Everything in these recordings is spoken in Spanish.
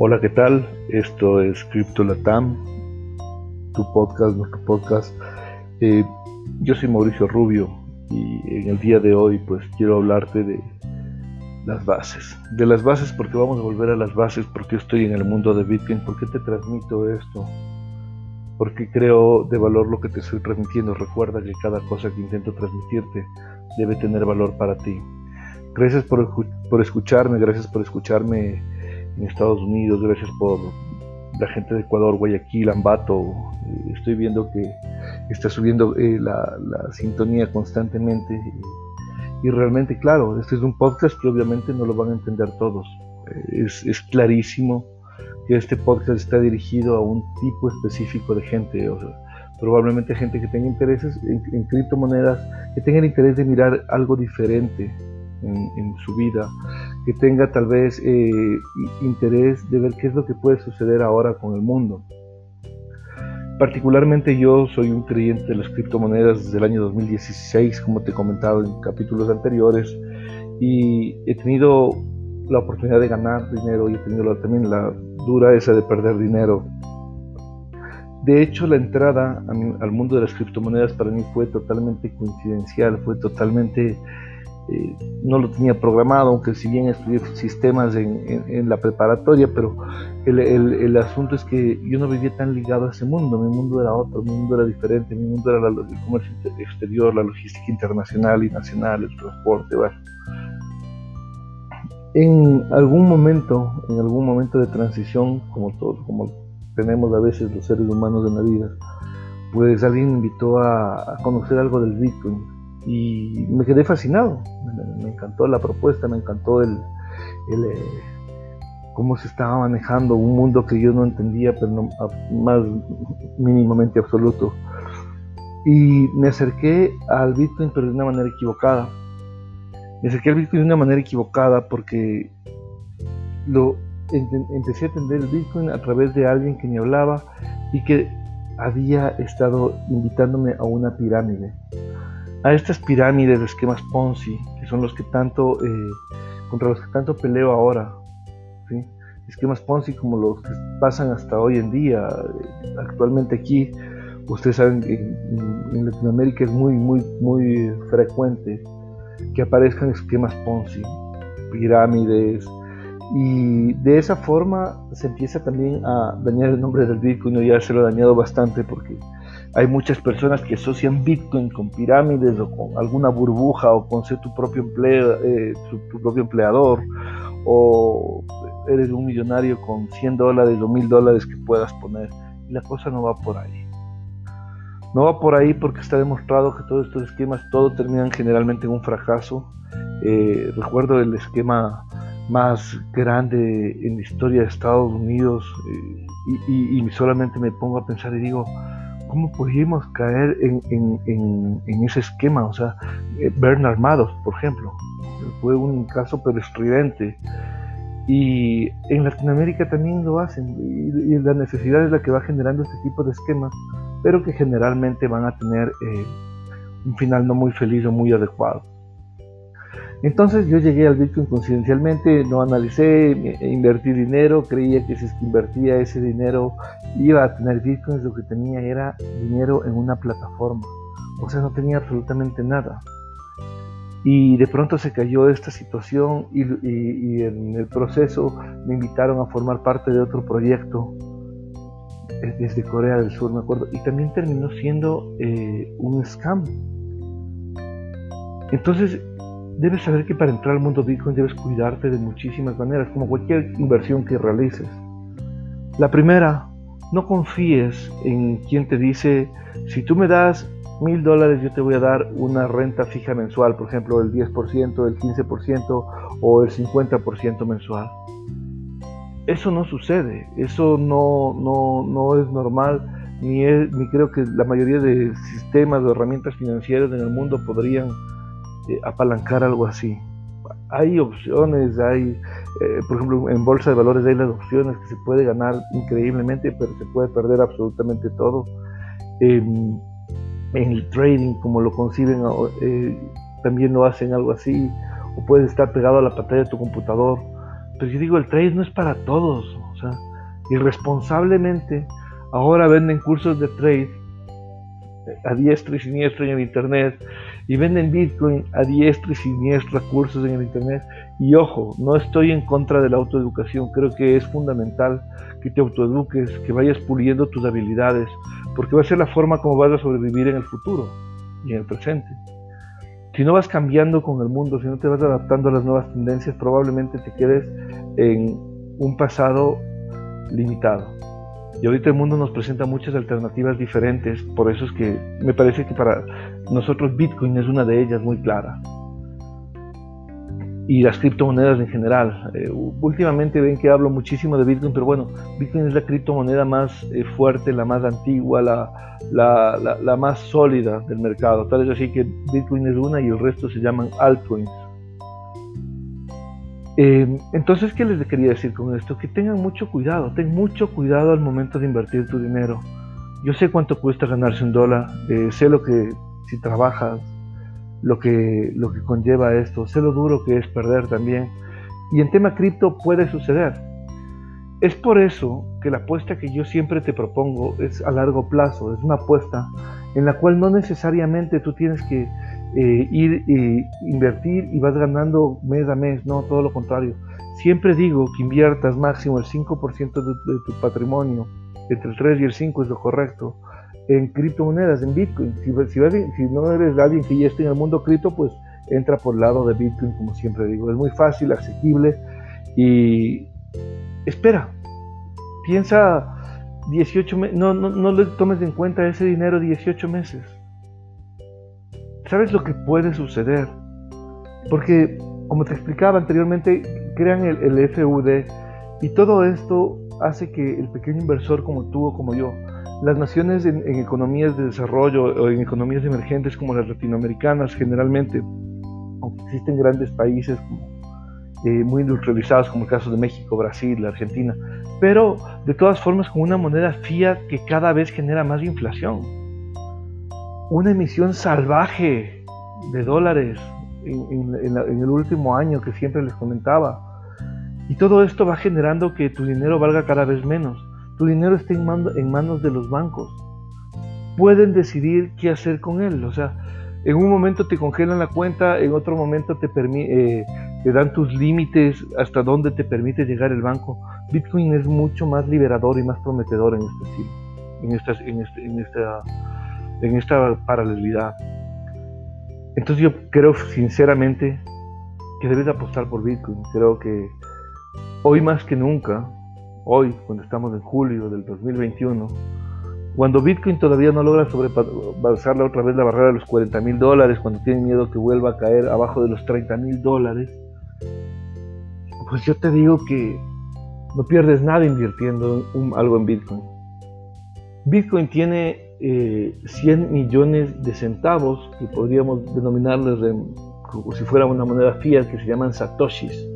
Hola, ¿qué tal? Esto es Crypto Latam, tu podcast, nuestro podcast. Eh, yo soy Mauricio Rubio y en el día de hoy pues quiero hablarte de las bases. De las bases porque vamos a volver a las bases, porque estoy en el mundo de Bitcoin, porque te transmito esto, porque creo de valor lo que te estoy transmitiendo. Recuerda que cada cosa que intento transmitirte debe tener valor para ti. Gracias por, por escucharme, gracias por escucharme en Estados Unidos, gracias por la gente de Ecuador, Guayaquil, Ambato. Eh, estoy viendo que está subiendo eh, la, sintonía constantemente. Y realmente, claro, este es un podcast que obviamente no lo van a entender todos. Eh, es, clarísimo que este podcast está dirigido a un tipo específico de gente. probablemente gente que tenga intereses en, en criptomonedas, que tenga el interés de mirar algo diferente en, su vida, que tenga tal vez eh, interés de ver qué es lo que puede suceder ahora con el mundo. Particularmente yo soy un creyente de las criptomonedas desde el año 2016, como te he comentado en capítulos anteriores, y he tenido la oportunidad de ganar dinero y he tenido también la dura esa de perder dinero. De hecho, la entrada al mundo de las criptomonedas para mí fue totalmente coincidencial, fue totalmente eh, no lo tenía programado, aunque si bien estudié sistemas en, la preparatoria, pero el, asunto es que yo no vivía tan ligado a ese mundo, mi mundo era otro, mi mundo era diferente, mi mundo era el comercio exterior, la logística internacional y nacional, el transporte, En algún momento, en algún momento de transición, como todos, como tenemos a veces los seres humanos en la vida, pues alguien me invitó a conocer algo del Bitcoin y me quedé fascinado. Me, encantó la propuesta, me encantó el, eh, cómo se estaba manejando un mundo que yo no entendía, pero no, más mínimamente absoluto. Y me acerqué al Bitcoin, pero de una manera equivocada. Me acerqué al Bitcoin de una manera equivocada porque empecé a entender el Bitcoin a través de alguien que me hablaba y que había estado invitándome a una pirámide a estas pirámides de esquemas Ponzi, que son los que tanto, eh, contra los que tanto peleo ahora, esquemas Ponzi como los que pasan hasta hoy en día, eh, actualmente aquí, ustedes saben que en, Latinoamérica es muy, muy, muy frecuente que aparezcan esquemas Ponzi, pirámides, y de esa forma se empieza también a dañar el nombre del Bitcoin, ya se lo ha dañado bastante porque hay muchas personas que asocian Bitcoin con pirámides o con alguna burbuja o con ser tu propio, empleo, eh, tu, propio empleador o eres un millonario con 100 dólares o 1000 dólares que puedas poner. Y la cosa no va por ahí. No va por ahí porque está demostrado que todos estos esquemas, todo terminan generalmente en un fracaso. Eh, recuerdo el esquema más grande en la historia de Estados Unidos eh, y, y, solamente me pongo a pensar y digo, ¿cómo pudimos caer en, ese esquema? O sea, eh, Bernard Madoff, por ejemplo, fue un caso pero estridente. Y en Latinoamérica también lo hacen, y, la necesidad es la que va generando este tipo de esquemas, pero que generalmente van a tener eh, un final no muy feliz o muy adecuado. Entonces yo llegué al Bitcoin coincidencialmente, no analicé, invertí dinero, creía que si es que invertía ese dinero iba a tener Bitcoins, lo que tenía era dinero en una plataforma, o sea, no tenía absolutamente nada. Y de pronto se cayó esta situación y, en el proceso me invitaron a formar parte de otro proyecto eh, desde Corea del Sur, me acuerdo, y también terminó siendo eh, un scam. Entonces Debes saber que para entrar al mundo Bitcoin debes cuidarte de muchísimas maneras, como cualquier inversión que realices. La primera, no confíes en quien te dice, si tú me das mil dólares yo te voy a dar una renta fija mensual, por ejemplo el 10%, el 15% o el 50% mensual. Eso no sucede, eso no, no, no es normal, ni, ni creo que la mayoría de sistemas o herramientas financieras en el mundo podrían apalancar algo así. Hay opciones, hay, eh, por ejemplo, en bolsa de valores hay las opciones que se puede ganar increíblemente, pero se puede perder absolutamente todo. en el trading, como lo conciben, eh, también lo hacen algo así, o puedes estar pegado a la pantalla de tu computador Pero yo digo, el trade no es para todos. O sea, irresponsablemente, ahora venden cursos de trade a diestra y siniestra en el internet y venden Bitcoin a diestra y siniestra cursos en el internet. Y ojo, no estoy en contra de la autoeducación, creo que es fundamental que te autoeduques, que vayas puliendo tus habilidades, porque va a ser la forma como vas a sobrevivir en el futuro y en el presente. Si no vas cambiando con el mundo, si no te vas adaptando a las nuevas tendencias, probablemente te quedes en un pasado limitado. Y ahorita el mundo nos presenta muchas alternativas diferentes, por eso es que me parece que para nosotros Bitcoin es una de ellas muy clara. Y las criptomonedas en general. Eh, últimamente ven que hablo muchísimo de Bitcoin, pero bueno, Bitcoin es la criptomoneda más eh, fuerte, la más antigua, la, la, la, más sólida del mercado. Tal es así que Bitcoin es una y el resto se llaman altcoins. Em, entonces, ¿qué les quería decir con esto? Que tengan mucho cuidado, ten mucho cuidado al momento de invertir tu dinero. Yo sé cuánto cuesta ganarse un dólar, eh, sé lo que, si trabajas, lo que, lo que conlleva esto, sé lo duro que es perder también. Y en tema cripto puede suceder. Es por eso que la apuesta que yo siempre te propongo es a largo plazo, es una apuesta en la cual no necesariamente tú tienes que eh, ir e invertir y vas ganando mes a mes, no, todo lo contrario. Siempre digo que inviertas máximo el 5% de, de, tu patrimonio, entre el 3 y el 5 es lo correcto, en criptomonedas, en Bitcoin. Si, no eres alguien que ya esté en el mundo cripto, pues entra por el lado de Bitcoin, como siempre digo. Es muy fácil, asequible y espera, piensa 18 meses, no, no, no le tomes en cuenta ese dinero 18 meses ¿Sabes lo que puede suceder? Porque, como te explicaba anteriormente, crean el, FUD y todo esto hace que el pequeño inversor como tú o como yo, las naciones en, economías de desarrollo o en economías emergentes como las latinoamericanas generalmente, aunque existen grandes países eh, muy industrializados como el caso de México, Brasil, Argentina, pero de todas formas con una moneda fiat que cada vez genera más inflación una emisión salvaje de dólares en, el último año que siempre les comentaba. Y todo esto va generando que tu dinero valga cada vez menos. Tu dinero está en, manos de los bancos. Pueden decidir qué hacer con él. O sea, en un momento te congelan la cuenta, en otro momento te, eh, dan tus límites hasta dónde te permite llegar el banco. Bitcoin es mucho más liberador y más prometedor en este en esta, en, este, en esta en esta paralelidad. Entonces yo creo sinceramente que debes apostar por Bitcoin. Creo que hoy más que nunca, hoy cuando estamos en julio del 2021, cuando Bitcoin todavía no logra sobrepasar otra vez la barrera de los 40 mil dólares, cuando tiene miedo que vuelva a caer abajo de los 30 mil dólares, pues yo te digo que no pierdes nada invirtiendo algo en Bitcoin. Bitcoin tiene 100 eh, millones de centavos, que podríamos denominarles como si fuera una moneda fiat, que se llaman satoshis.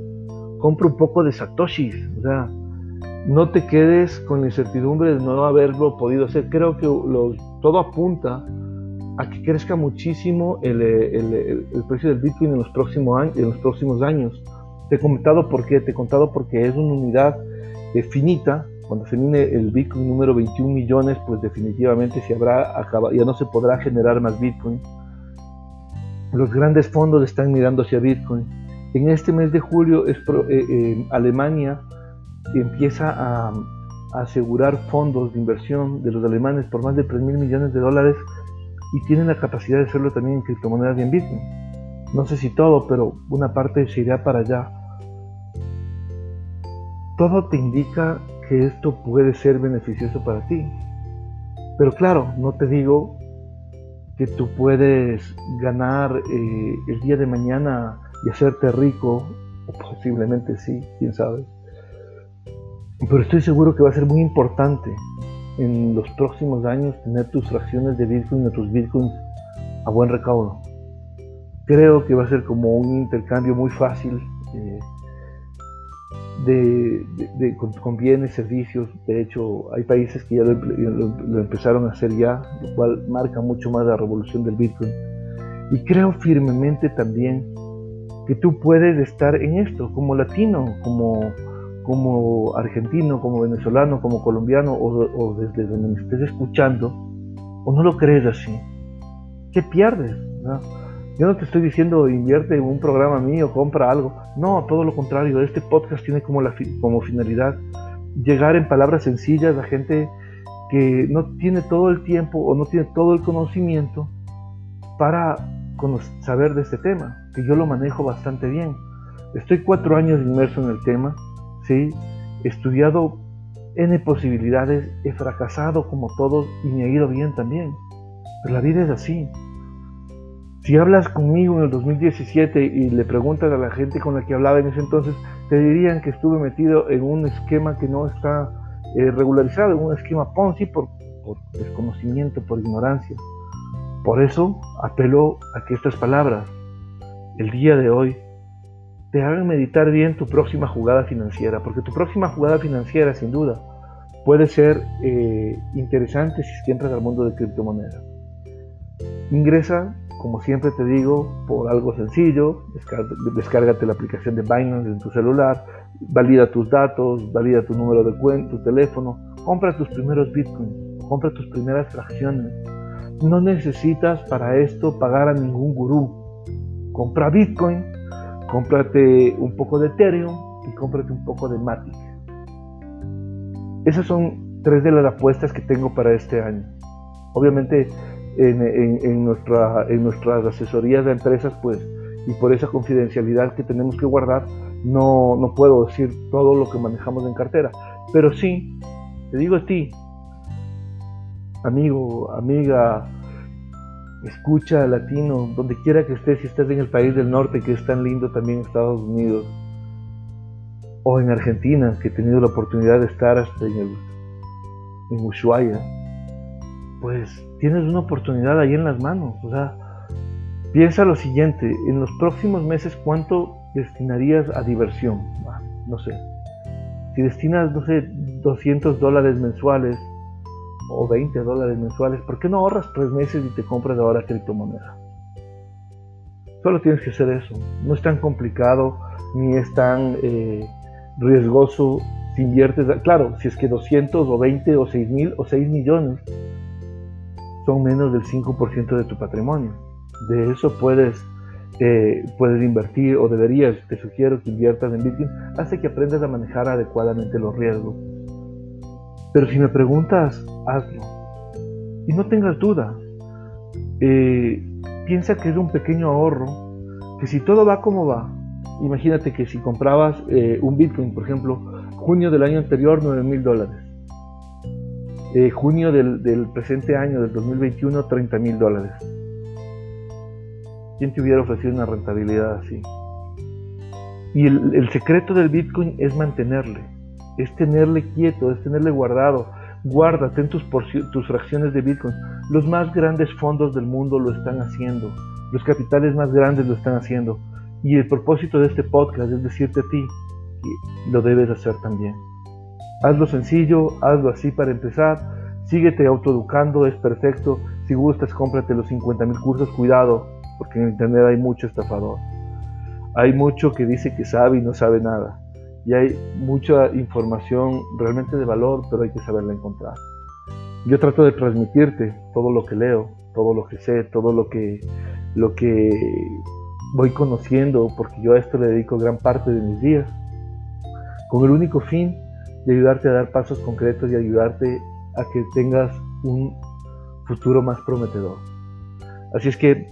Compra un poco de satoshis, o sea, no te quedes con la incertidumbre de no haberlo podido hacer. Creo que todo apunta a que crezca muchísimo el, precio del Bitcoin en los, próximos años, en los. Te he comentado por qué, te he contado porque es una unidad eh, finita cuando se mine el Bitcoin número 21 millones, pues definitivamente se habrá ya no se podrá generar más Bitcoin. Los grandes fondos están mirando hacia Bitcoin. En este mes de julio es eh, eh, Alemania empieza a, asegurar fondos de inversión de los alemanes por más de 3 mil millones de dólares y tienen la capacidad de hacerlo también en criptomonedas y en Bitcoin. No sé si todo, pero una parte se irá para allá. Todo te indica esto puede ser beneficioso para ti. Pero claro, no te digo que tú puedes ganar eh, el día de mañana y hacerte rico, o posiblemente sí, quién sabe. Pero estoy seguro que va a ser muy importante en los próximos años tener tus fracciones de Bitcoin o tus Bitcoins a buen recaudo. Creo que va a ser como un intercambio muy fácil. Eh, de, con, bienes, servicios. De hecho, hay países que ya lo, empezaron a hacer ya, lo cual marca mucho más la revolución del Bitcoin. Y creo firmemente también que tú puedes estar en esto como latino, como, como argentino, como venezolano, como colombiano o, desde donde me estés escuchando, o no lo crees así. ¿Qué pierdes? Yo no te estoy diciendo invierte en un programa mío, compra algo. No, todo lo contrario. Este podcast tiene como, como finalidad llegar en palabras sencillas a gente que no tiene todo el tiempo o no tiene todo el conocimiento para saber de este tema, que yo lo manejo bastante bien. Estoy cuatro años inmerso en el tema, ¿sí? he estudiado N posibilidades, he fracasado como todos y me ha ido bien también. Pero la vida es así. Si hablas conmigo en el 2017 y le preguntas a la gente con la que hablaba en ese entonces, te dirían que estuve metido en un esquema que no está eh, regularizado, en un esquema Ponzi por, por desconocimiento, por ignorancia. Por eso apelo a que estas palabras, el día de hoy, te hagan meditar bien tu próxima jugada financiera, porque tu próxima jugada financiera, sin duda, puede ser eh, interesante si entras al mundo de criptomonedas. Ingresa como siempre te digo, por algo sencillo, descárgate la aplicación de Binance en tu celular, valida tus datos, valida tu número de cuenta, tu teléfono, compra tus primeros bitcoins, compra tus primeras fracciones. No necesitas para esto pagar a ningún gurú. Compra bitcoin, cómprate un poco de Ethereum y cómprate un poco de Matic. Esas son tres de las apuestas que tengo para este año. Obviamente en, en nuestras asesorías de empresas, pues, y por esa confidencialidad que tenemos que guardar, no, no puedo decir todo lo que manejamos en cartera. Pero sí, te digo a ti, amigo, amiga, escucha latino, donde quiera que estés, si estás en el país del norte, que es tan lindo también Estados Unidos, o en Argentina, que he tenido la oportunidad de estar hasta en, el, en Ushuaia, pues tienes una oportunidad ahí en las manos. O sea, piensa lo siguiente, en los próximos meses, ¿cuánto destinarías a diversión? Ah, no sé. Si destinas, no sé, 200 dólares mensuales o 20 dólares mensuales, ¿por qué no ahorras tres meses y te compras ahora criptomoneda? Solo tienes que hacer eso. No es tan complicado ni es tan eh, riesgoso si inviertes. Claro, si es que 200 o 20 o 6 mil o 6 millones son menos del 5% de tu patrimonio. De eso puedes, eh, puedes invertir o deberías, te sugiero que inviertas en Bitcoin, hace que aprendas a manejar adecuadamente los riesgos. Pero si me preguntas, hazlo. Y no tengas duda. Eh, piensa que es un pequeño ahorro, que si todo va como va, imagínate que si comprabas eh, un Bitcoin, por ejemplo, junio del año anterior, 9 mil dólares eh, junio del, presente año, del 2021, 30 mil dólares. ¿Quién te hubiera ofrecido una rentabilidad así? Y el, secreto del Bitcoin es mantenerle, es tenerle quieto, es tenerle guardado. Guárdate en tus, tus fracciones de Bitcoin. Los más grandes fondos del mundo lo están haciendo. Los capitales más grandes lo están haciendo. Y el propósito de este podcast es decirte a ti que lo debes hacer también. Hazlo sencillo, hazlo así para empezar. Síguete autoeducando, es perfecto. Si gustas, cómprate los 50 mil cursos. Cuidado, porque en internet hay mucho estafador. Hay mucho que dice que sabe y no sabe nada. Y hay mucha información realmente de valor, pero hay que saberla encontrar. Yo trato de transmitirte todo lo que leo, todo lo que sé, todo lo que, lo que voy conociendo, porque yo a esto le dedico gran parte de mis días, con el único fin de ayudarte a dar pasos concretos y ayudarte a que tengas un futuro más prometedor. Así es que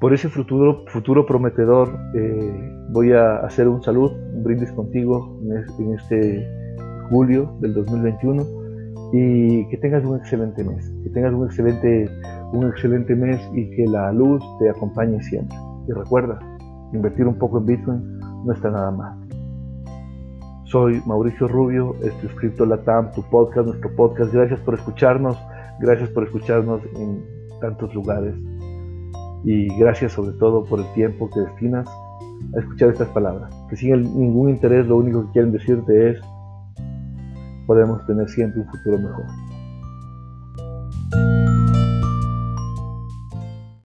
por ese futuro, futuro prometedor eh, voy a hacer un salud, un brindis contigo en este julio del 2021 y que tengas un excelente mes, que tengas un excelente, un excelente mes y que la luz te acompañe siempre. Y recuerda, invertir un poco en Bitcoin no está nada mal. Soy Mauricio Rubio, este es Crypto Latam, tu podcast, nuestro podcast. Gracias por escucharnos, gracias por escucharnos en tantos lugares y gracias sobre todo por el tiempo que destinas a escuchar estas palabras. Que sin ningún interés, lo único que quieren decirte es, podemos tener siempre un futuro mejor.